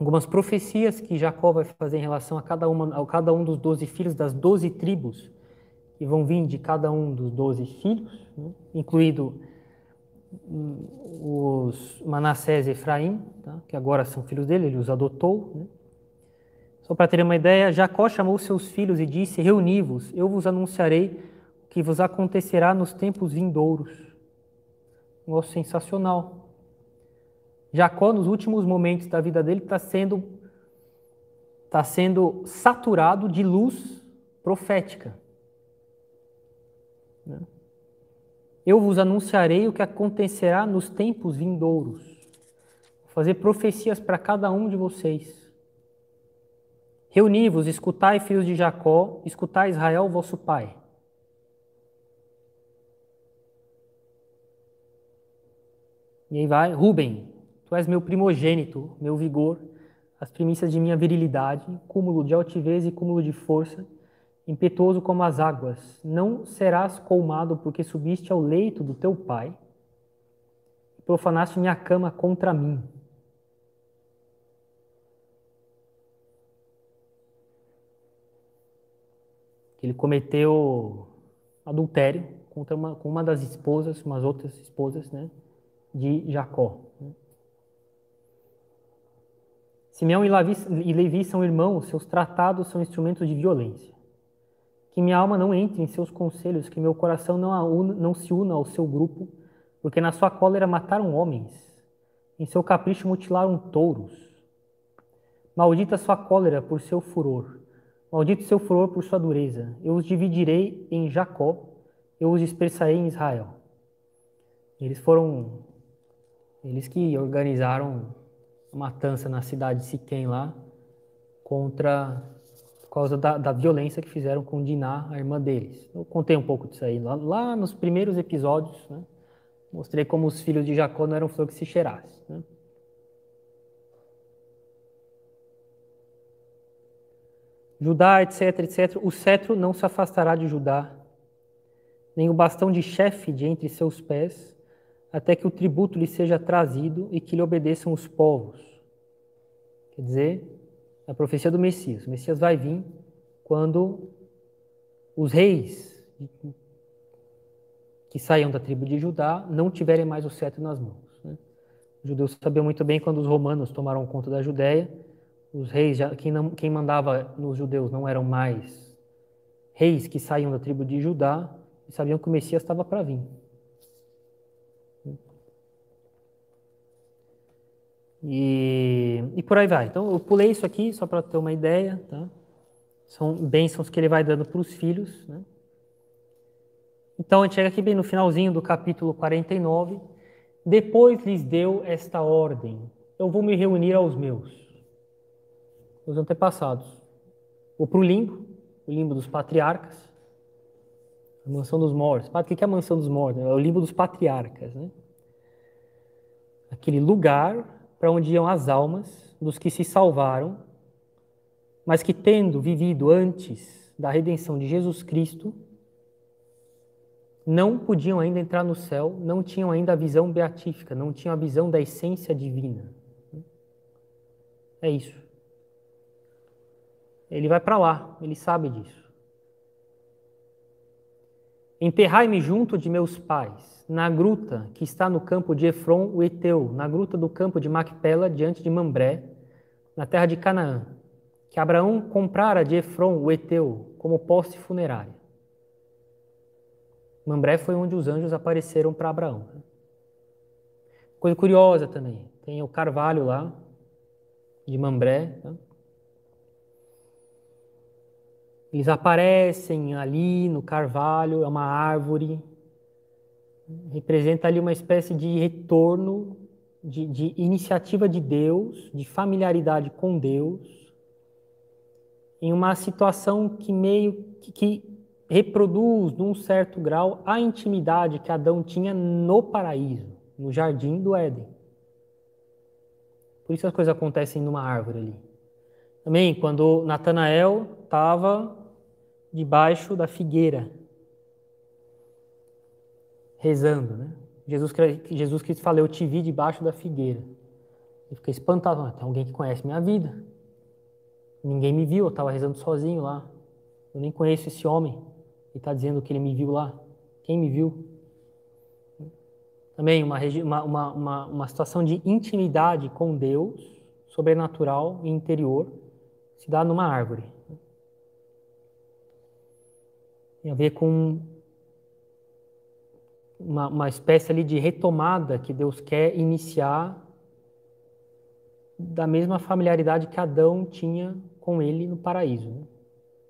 [SPEAKER 1] algumas profecias que Jacó vai fazer em relação a cada, uma, a cada um dos doze filhos das doze tribos que vão vir de cada um dos doze filhos, né? incluído hum, os Manassés e Efraim, tá? que agora são filhos dele, ele os adotou. Né? Só para ter uma ideia, Jacó chamou seus filhos e disse: Reuni-vos, eu vos anunciarei o que vos acontecerá nos tempos vindouros. Um negócio sensacional. Jacó, nos últimos momentos da vida dele, está sendo, tá sendo saturado de luz profética. Né? Eu vos anunciarei o que acontecerá nos tempos vindouros. Vou fazer profecias para cada um de vocês. Reuni-vos, escutai, filhos de Jacó, escutai, Israel, vosso pai. E aí vai, Rubem, tu és meu primogênito, meu vigor, as primícias de minha virilidade, cúmulo de altivez e cúmulo de força, impetuoso como as águas. Não serás colmado porque subiste ao leito do teu pai e profanaste minha cama contra mim. Ele cometeu adultério contra uma, com uma das esposas, umas outras esposas, né, de Jacó. Né. Simeão e Levi, e Levi são irmãos, seus tratados são instrumentos de violência. Que minha alma não entre em seus conselhos, que meu coração não, não se una ao seu grupo, porque na sua cólera mataram homens, em seu capricho mutilaram touros. Maldita sua cólera por seu furor, Maldito seu furor por sua dureza. Eu os dividirei em Jacó, eu os dispersarei em Israel. Eles foram eles que organizaram a matança na cidade de Siquém lá contra por causa da, da, violência que fizeram com Diná, a irmã deles. Eu contei um pouco disso aí lá, lá nos primeiros episódios, né? mostrei como os filhos de Jacó não eram flor que se cheirasse. Né? Judá, etc, etc, o cetro não se afastará de Judá, nem o bastão de chefe de entre seus pés, até que o tributo lhe seja trazido e que lhe obedeçam os povos. Quer dizer, a profecia do Messias. O Messias vai vir quando os reis que saiam da tribo de Judá não tiverem mais o cetro nas mãos. Né? Os judeus sabiam muito bem quando os romanos tomaram conta da Judéia, os reis, quem, não, quem mandava nos judeus não eram mais reis que saíam da tribo de Judá e sabiam que o Messias estava para vir. E, e por aí vai. Então, eu pulei isso aqui só para ter uma ideia. Tá? São bênçãos que ele vai dando para os filhos. Né? Então, a gente chega aqui bem no finalzinho do capítulo 49. Depois lhes deu esta ordem: Eu vou me reunir aos meus os antepassados. Ou para o limbo, o limbo dos patriarcas, a mansão dos mortos. O que é a mansão dos mortos? É o limbo dos patriarcas. Né? Aquele lugar para onde iam as almas dos que se salvaram, mas que, tendo vivido antes da redenção de Jesus Cristo, não podiam ainda entrar no céu, não tinham ainda a visão beatífica, não tinham a visão da essência divina. É isso ele vai para lá, ele sabe disso. Enterrai-me junto de meus pais, na gruta que está no campo de Efron, o Eteu, na gruta do campo de Macpela, diante de Mambré, na terra de Canaã, que Abraão comprara de Efron, o Eteu, como poste funerária. Mambré foi onde os anjos apareceram para Abraão. Coisa curiosa também, tem o carvalho lá, de Mambré, tá? Eles aparecem ali no carvalho, é uma árvore, representa ali uma espécie de retorno, de, de iniciativa de Deus, de familiaridade com Deus, em uma situação que meio que, que reproduz, num certo grau, a intimidade que Adão tinha no paraíso. no jardim do Éden. Por isso as coisas acontecem numa árvore ali. Também quando Natanael estava debaixo da figueira, rezando, né? Jesus, Jesus Cristo fala, eu te vi debaixo da figueira. Ele fica espantado, tem alguém que conhece minha vida. Ninguém me viu, eu estava rezando sozinho lá. Eu nem conheço esse homem. Ele está dizendo que ele me viu lá. Quem me viu? Também uma, uma, uma, uma situação de intimidade com Deus, sobrenatural e interior, se dá numa árvore. Tem a ver com uma, uma espécie ali de retomada que Deus quer iniciar da mesma familiaridade que Adão tinha com ele no paraíso.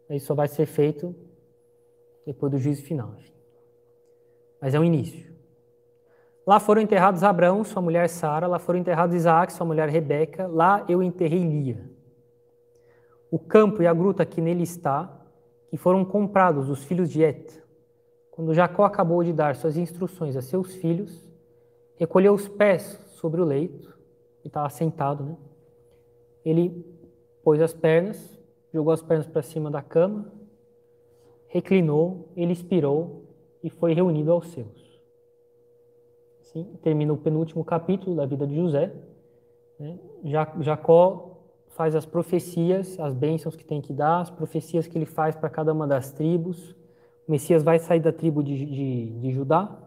[SPEAKER 1] Né? Isso só vai ser feito depois do juízo final. Mas é um início. Lá foram enterrados Abraão, sua mulher Sara, lá foram enterrados Isaac, sua mulher Rebeca, lá eu enterrei Lia. O campo e a gruta que nele está, que foram comprados os filhos de Et, quando Jacó acabou de dar suas instruções a seus filhos, recolheu os pés sobre o leito, e estava sentado, né? Ele pôs as pernas, jogou as pernas para cima da cama, reclinou, ele expirou e foi reunido aos seus. Assim, termina o penúltimo capítulo da vida de José. Né? Jacó faz as profecias, as bênçãos que tem que dar, as profecias que ele faz para cada uma das tribos. O Messias vai sair da tribo de, de, de Judá,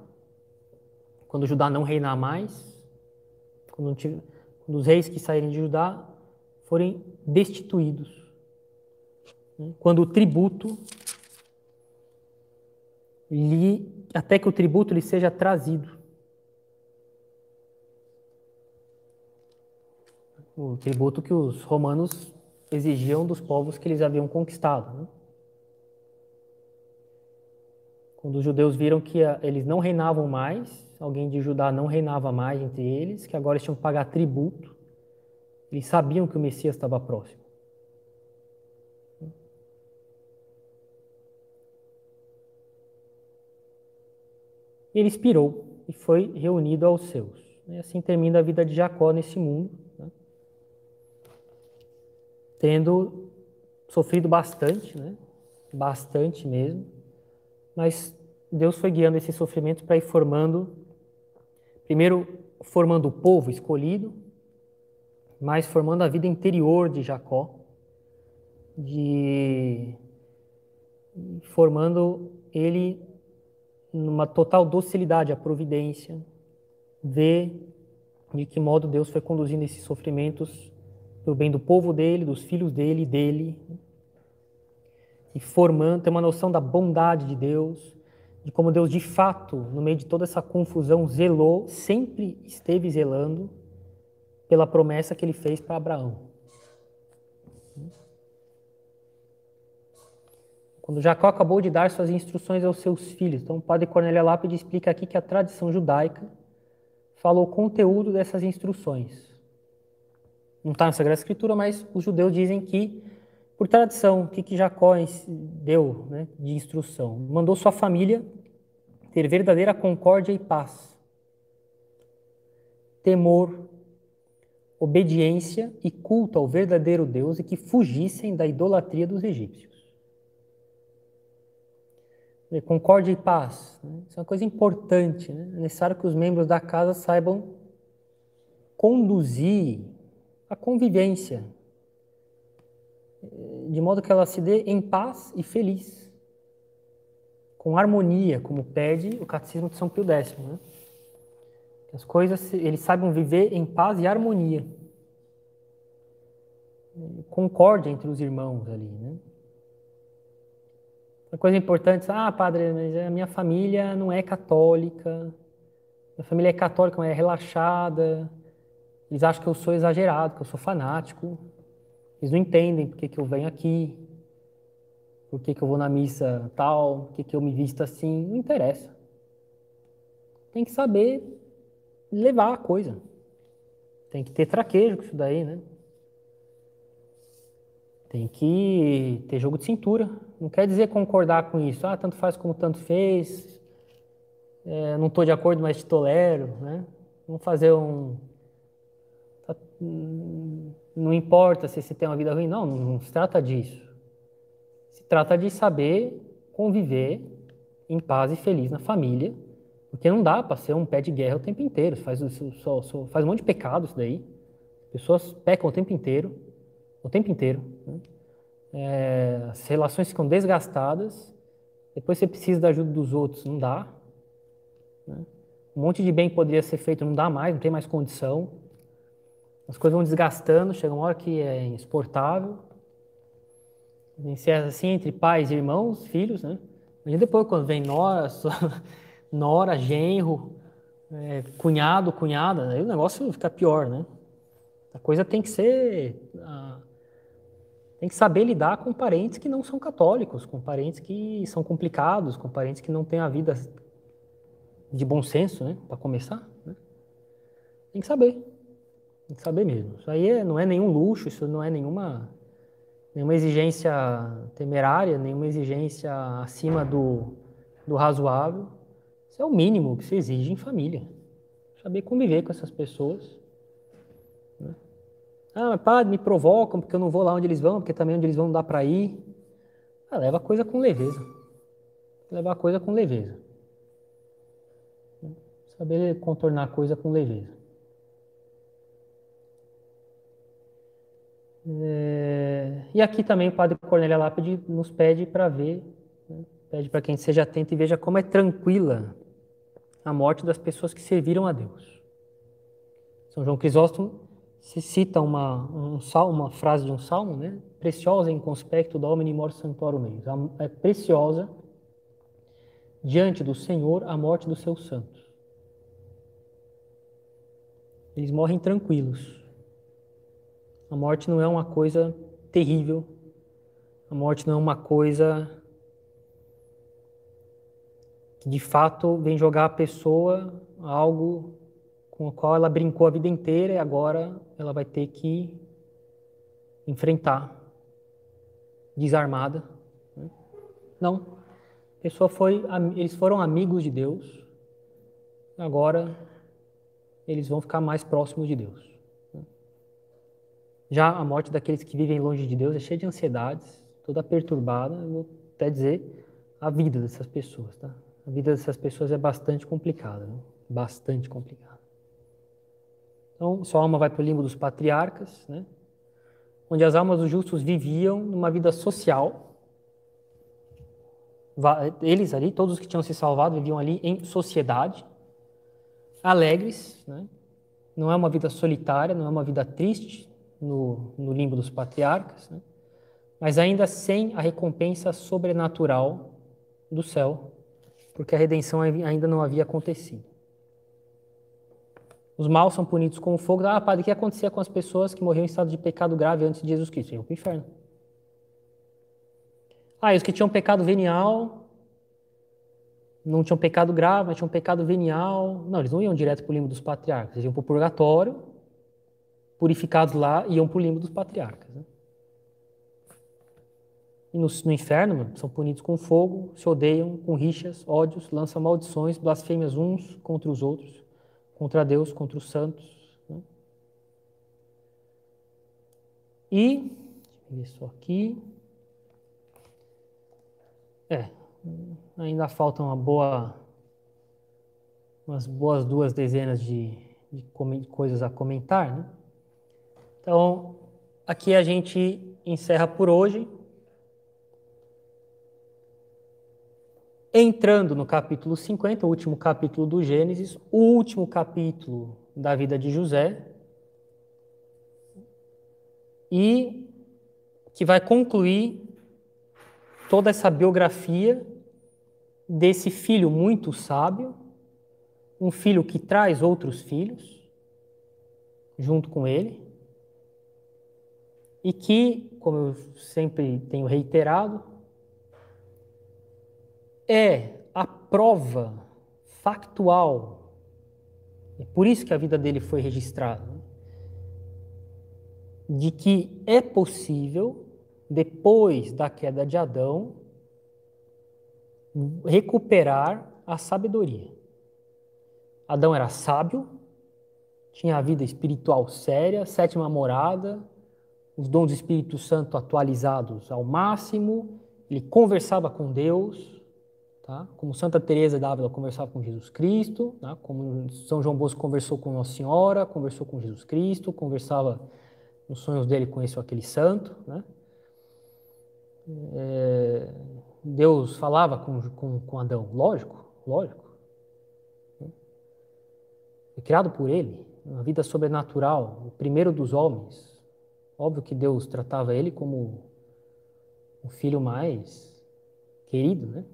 [SPEAKER 1] quando Judá não reinar mais, quando, quando os reis que saírem de Judá forem destituídos. Quando o tributo lhe, até que o tributo lhe seja trazido. O tributo que os romanos exigiam dos povos que eles haviam conquistado. Né? Quando os judeus viram que eles não reinavam mais, alguém de Judá não reinava mais entre eles, que agora eles tinham que pagar tributo, eles sabiam que o Messias estava próximo. Ele expirou e foi reunido aos seus. E assim termina a vida de Jacó nesse mundo, né? Tendo sofrido bastante, né? bastante mesmo, mas Deus foi guiando esse sofrimento para ir formando, primeiro formando o povo escolhido, mas formando a vida interior de Jacó, de formando ele numa total docilidade à providência, ver de que modo Deus foi conduzindo esses sofrimentos para o bem do povo dele, dos filhos dele e dele, e formando, ter uma noção da bondade de Deus, de como Deus de fato, no meio de toda essa confusão, zelou, sempre esteve zelando pela promessa que ele fez para Abraão. Quando Jacó acabou de dar suas instruções aos seus filhos, então o padre Cornélio Lápide explica aqui que a tradição judaica falou o conteúdo dessas instruções. Não está na Sagrada Escritura, mas os judeus dizem que, por tradição, o que, que Jacó deu né, de instrução? Mandou sua família ter verdadeira concórdia e paz, temor, obediência e culto ao verdadeiro Deus e que fugissem da idolatria dos egípcios. Concórdia e paz. Né? Isso é uma coisa importante. Né? É necessário que os membros da casa saibam conduzir a convivência de modo que ela se dê em paz e feliz, com harmonia, como pede o Catecismo de São Pio X. Né? as coisas eles saibam viver em paz e harmonia. Concórdia entre os irmãos ali, né? Uma coisa importante, ah, padre, mas a minha família não é católica, minha família é católica, mas é relaxada, eles acham que eu sou exagerado, que eu sou fanático, eles não entendem por que, eu venho aqui, por que, que eu vou na missa tal, por que, que eu me visto assim, não interessa. Tem que saber levar a coisa. Tem que ter traquejo com isso daí, né? Tem que ter jogo de cintura. Não quer dizer concordar com isso. Ah, tanto faz como tanto fez. É, não estou de acordo, mas te tolero, né? Vamos fazer um. Hum, não importa se você tem uma vida ruim, não, não se trata disso. Se trata de saber conviver em paz e feliz na família, porque não dá para ser um pé de guerra o tempo inteiro. Faz, só, só, faz um monte de pecado isso daí. Pessoas pecam o tempo inteiro, o tempo inteiro. Né? É, as relações ficam desgastadas. Depois você precisa da ajuda dos outros, não dá. Né? Um monte de bem poderia ser feito, não dá mais, não tem mais condição. As coisas vão desgastando, chega uma hora que é inexportável. Encerra assim entre pais, irmãos, filhos, né? Mas depois, quando vem nora, *laughs* nora genro, é, cunhado, cunhada, aí o negócio fica pior, né? A coisa tem que ser. Tem que saber lidar com parentes que não são católicos, com parentes que são complicados, com parentes que não têm a vida de bom senso, né? Para começar, né? Tem que saber. Tem que saber mesmo. Isso aí é, não é nenhum luxo, isso não é nenhuma, nenhuma exigência temerária, nenhuma exigência acima do, do razoável. Isso é o mínimo que se exige em família. Saber conviver com essas pessoas. Né? Ah, mas padre, me provocam porque eu não vou lá onde eles vão, porque também onde eles vão não dá para ir. Ah, leva a coisa com leveza. Levar a coisa com leveza. Saber contornar a coisa com leveza. É, e aqui também o padre Cornélia Lápide nos pede para ver, né, pede para quem seja atento e veja como é tranquila a morte das pessoas que serviram a Deus. São João Crisóstomo se cita uma, um salmo, uma frase de um salmo, né? Preciosa em conspecto domini mor santorum meus. É preciosa diante do Senhor a morte dos seus santos. Eles morrem tranquilos. A morte não é uma coisa terrível. A morte não é uma coisa que de fato vem jogar a pessoa algo com o qual ela brincou a vida inteira e agora ela vai ter que enfrentar desarmada. Né? Não. A pessoa foi, eles foram amigos de Deus. Agora eles vão ficar mais próximos de Deus. Já a morte daqueles que vivem longe de Deus é cheia de ansiedades, toda perturbada, eu vou até dizer a vida dessas pessoas, tá? A vida dessas pessoas é bastante complicada, né? bastante complicada. Então, sua alma vai para o limbo dos patriarcas, né? onde as almas dos justos viviam numa vida social. Eles ali, todos os que tinham se salvado, viviam ali em sociedade, alegres, né? não é uma vida solitária, não é uma vida triste, no, no limbo dos patriarcas, né? mas ainda sem a recompensa sobrenatural do céu, porque a redenção ainda não havia acontecido. Os maus são punidos com o fogo. Ah, padre, o que acontecia com as pessoas que morriam em estado de pecado grave antes de Jesus Cristo? Iam para o inferno. Ah, e os que tinham pecado venial, não tinham pecado grave, mas tinham pecado venial. Não, eles não iam direto para o limbo dos patriarcas, eles iam para o purgatório, purificados lá, iam para o limbo dos patriarcas. Né? E no, no inferno, são punidos com fogo, se odeiam, com rixas, ódios, lançam maldições, blasfêmias uns contra os outros, contra Deus, contra os santos. Né? E, deixa eu ver aqui. É, ainda faltam uma boa, umas boas duas dezenas de, de coisas a comentar, né? Então, aqui a gente encerra por hoje. Entrando no capítulo 50, o último capítulo do Gênesis, o último capítulo da vida de José, e que vai concluir toda essa biografia desse filho muito sábio, um filho que traz outros filhos junto com ele, e que, como eu sempre tenho reiterado, é a prova factual, é por isso que a vida dele foi registrada, de que é possível, depois da queda de Adão, recuperar a sabedoria. Adão era sábio, tinha a vida espiritual séria, sétima morada, os dons do Espírito Santo atualizados ao máximo, ele conversava com Deus, tá? como Santa Teresa d'Ávila conversava com Jesus Cristo, tá? como São João Bosco conversou com Nossa Senhora, conversou com Jesus Cristo, conversava nos sonhos dele com esse ou aquele santo. Né? É, Deus falava com, com, com Adão, lógico, lógico. Foi criado por ele, uma vida sobrenatural, o primeiro dos homens. Óbvio que Deus tratava ele como o filho mais querido, né?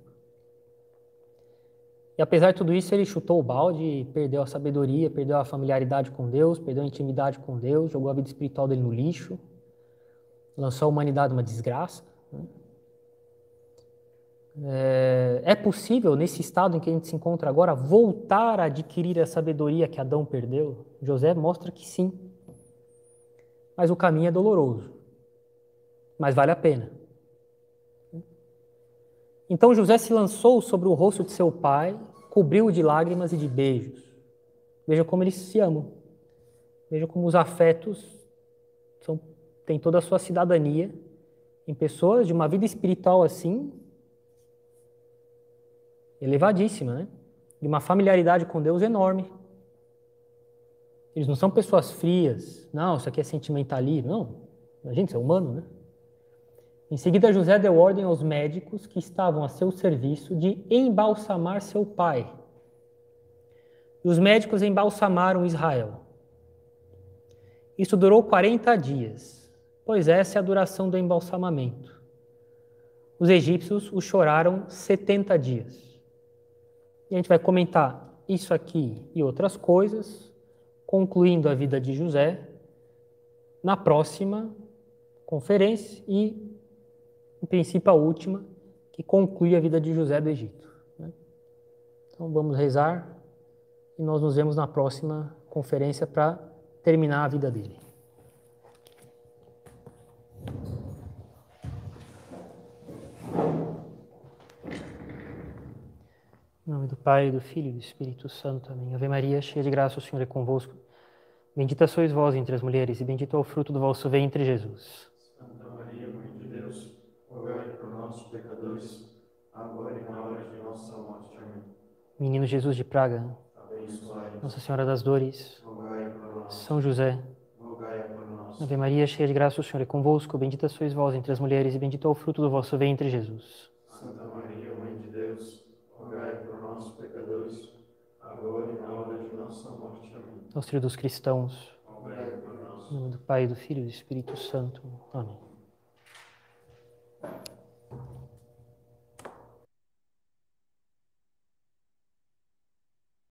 [SPEAKER 1] E apesar de tudo isso, ele chutou o balde, perdeu a sabedoria, perdeu a familiaridade com Deus, perdeu a intimidade com Deus, jogou a vida espiritual dele no lixo, lançou a humanidade uma desgraça. Né? É, é possível, nesse estado em que a gente se encontra agora, voltar a adquirir a sabedoria que Adão perdeu? José mostra que sim. Mas o caminho é doloroso. Mas vale a pena. Então José se lançou sobre o rosto de seu pai, cobriu-o de lágrimas e de beijos. Veja como eles se amam. Veja como os afetos são, têm toda a sua cidadania em pessoas de uma vida espiritual assim, elevadíssima, né? De uma familiaridade com Deus enorme. Eles não são pessoas frias, não, isso aqui é sentimentalismo, não. A gente é humano, né? Em seguida, José deu ordem aos médicos que estavam a seu serviço de embalsamar seu pai. E os médicos embalsamaram Israel. Isso durou 40 dias, pois essa é a duração do embalsamamento. Os egípcios o choraram 70 dias. E a gente vai comentar isso aqui e outras coisas, concluindo a vida de José, na próxima conferência e em princípio, a última, que conclui a vida de José do Egito. Né? Então, vamos rezar e nós nos vemos na próxima conferência para terminar a vida dele. Em nome do Pai, do Filho e do Espírito Santo. Amém. Ave Maria, cheia de graça, o Senhor é convosco. Bendita sois vós entre as mulheres, e bendito é o fruto do vosso ventre, Jesus. agora e na hora de nossa morte. Amém. Menino Jesus de Praga, Nossa Senhora das Dores, São José, Ave Maria, cheia de graça, o Senhor é convosco, bendita sois vós entre as mulheres e bendito é o fruto do vosso ventre, Jesus.
[SPEAKER 3] Santa Maria, Mãe de Deus, rogai por nós, pecadores, agora e na hora de nossa morte. Amém.
[SPEAKER 1] Auxílio dos cristãos, Em nome do Pai, do Filho e do Espírito Santo. Amém.